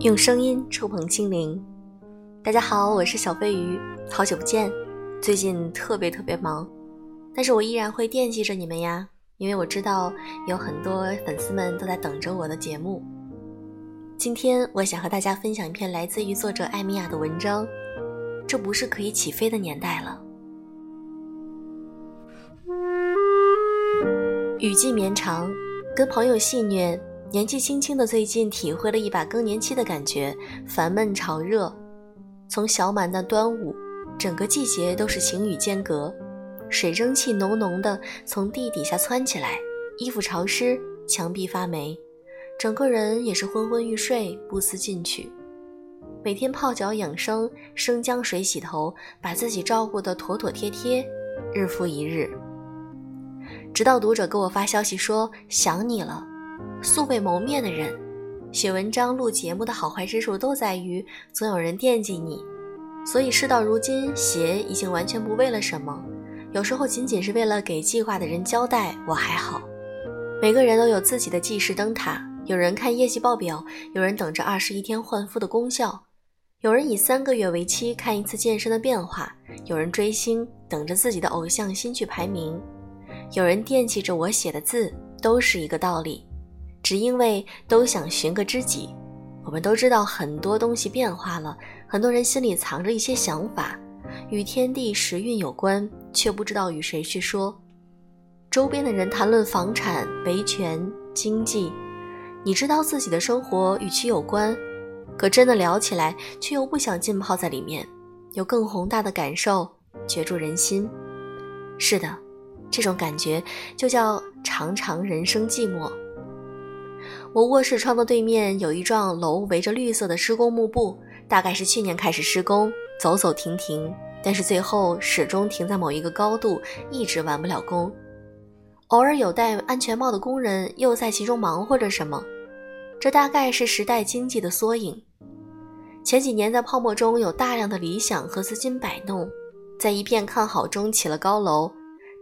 用声音触碰心灵。大家好，我是小飞鱼，好久不见。最近特别特别忙，但是我依然会惦记着你们呀，因为我知道有很多粉丝们都在等着我的节目。今天我想和大家分享一篇来自于作者艾米亚的文章。这不是可以起飞的年代了。雨季绵长，跟朋友戏谑，年纪轻轻的最近体会了一把更年期的感觉，烦闷潮热。从小满到端午，整个季节都是晴雨间隔，水蒸气浓浓的从地底下窜起来，衣服潮湿，墙壁发霉，整个人也是昏昏欲睡，不思进取。每天泡脚养生，生姜水洗头，把自己照顾得妥妥帖帖，日复一日。直到读者给我发消息说想你了，素未谋面的人，写文章、录节目的好坏之处都在于总有人惦记你，所以事到如今，写已经完全不为了什么，有时候仅仅是为了给记挂的人交代，我还好。每个人都有自己的计时灯塔，有人看业绩报表，有人等着二十一天换肤的功效，有人以三个月为期看一次健身的变化，有人追星等着自己的偶像新剧排名。有人惦记着我写的字，都是一个道理，只因为都想寻个知己。我们都知道很多东西变化了，很多人心里藏着一些想法，与天地时运有关，却不知道与谁去说。周边的人谈论房产、维权、经济，你知道自己的生活与其有关，可真的聊起来，却又不想浸泡在里面，有更宏大的感受，攫住人心。是的。这种感觉就叫常常人生寂寞。我卧室窗的对面有一幢楼，围着绿色的施工幕布，大概是去年开始施工，走走停停，但是最后始终停在某一个高度，一直完不了工。偶尔有戴安全帽的工人又在其中忙活着什么，这大概是时代经济的缩影。前几年在泡沫中有大量的理想和资金摆弄，在一片看好中起了高楼。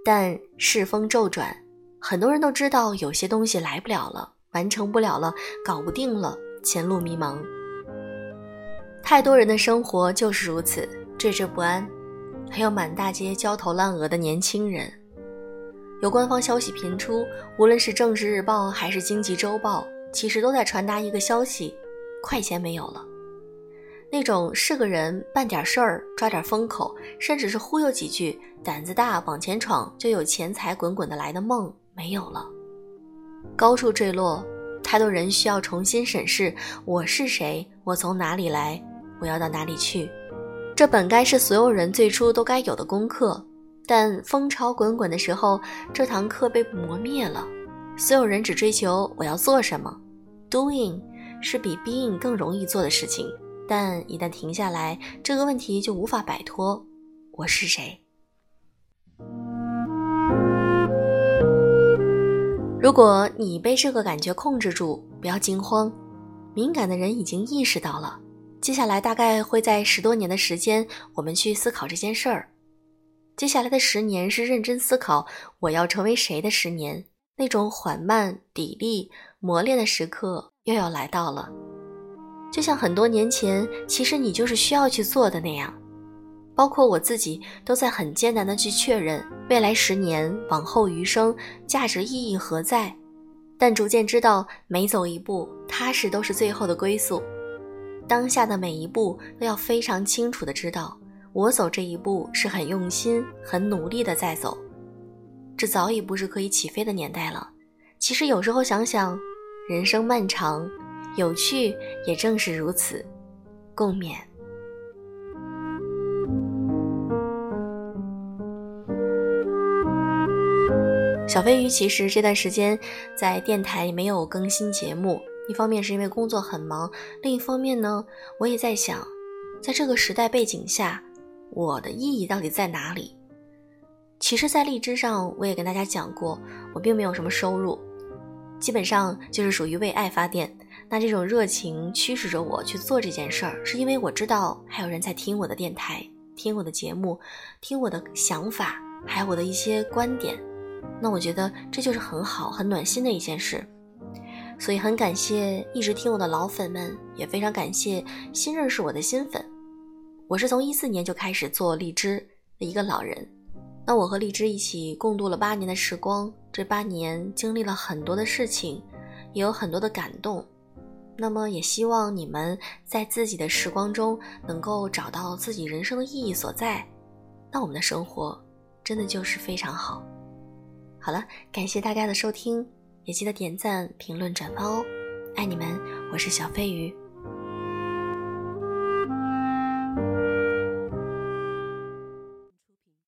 但世风骤转，很多人都知道有些东西来不了了，完成不了了，搞不定了，前路迷茫。太多人的生活就是如此，惴惴不安。还有满大街焦头烂额的年轻人。有官方消息频出，无论是政治日报还是经济周报，其实都在传达一个消息：快钱没有了。那种是个人办点事儿抓点风口，甚至是忽悠几句，胆子大往前闯就有钱财滚滚的来的梦没有了，高处坠落，太多人需要重新审视我是谁，我从哪里来，我要到哪里去。这本该是所有人最初都该有的功课，但风潮滚滚的时候，这堂课被磨灭了。所有人只追求我要做什么，doing 是比 being 更容易做的事情。但一旦停下来，这个问题就无法摆脱。我是谁？如果你被这个感觉控制住，不要惊慌。敏感的人已经意识到了。接下来大概会在十多年的时间，我们去思考这件事儿。接下来的十年是认真思考我要成为谁的十年。那种缓慢、砥砺、磨练的时刻又要来到了。就像很多年前，其实你就是需要去做的那样，包括我自己都在很艰难的去确认未来十年、往后余生价值意义何在，但逐渐知道每走一步，踏实都是最后的归宿。当下的每一步都要非常清楚的知道，我走这一步是很用心、很努力的在走。这早已不是可以起飞的年代了。其实有时候想想，人生漫长。有趣也正是如此，共勉。小飞鱼其实这段时间在电台没有更新节目，一方面是因为工作很忙，另一方面呢，我也在想，在这个时代背景下，我的意义到底在哪里？其实，在荔枝上我也跟大家讲过，我并没有什么收入，基本上就是属于为爱发电。那这种热情驱使着我去做这件事儿，是因为我知道还有人在听我的电台，听我的节目，听我的想法，还有我的一些观点。那我觉得这就是很好、很暖心的一件事。所以很感谢一直听我的老粉们，也非常感谢新认识我的新粉。我是从一四年就开始做荔枝的一个老人，那我和荔枝一起共度了八年的时光，这八年经历了很多的事情，也有很多的感动。那么也希望你们在自己的时光中能够找到自己人生的意义所在，那我们的生活真的就是非常好。好了，感谢大家的收听，也记得点赞、评论、转发哦，爱你们，我是小飞鱼。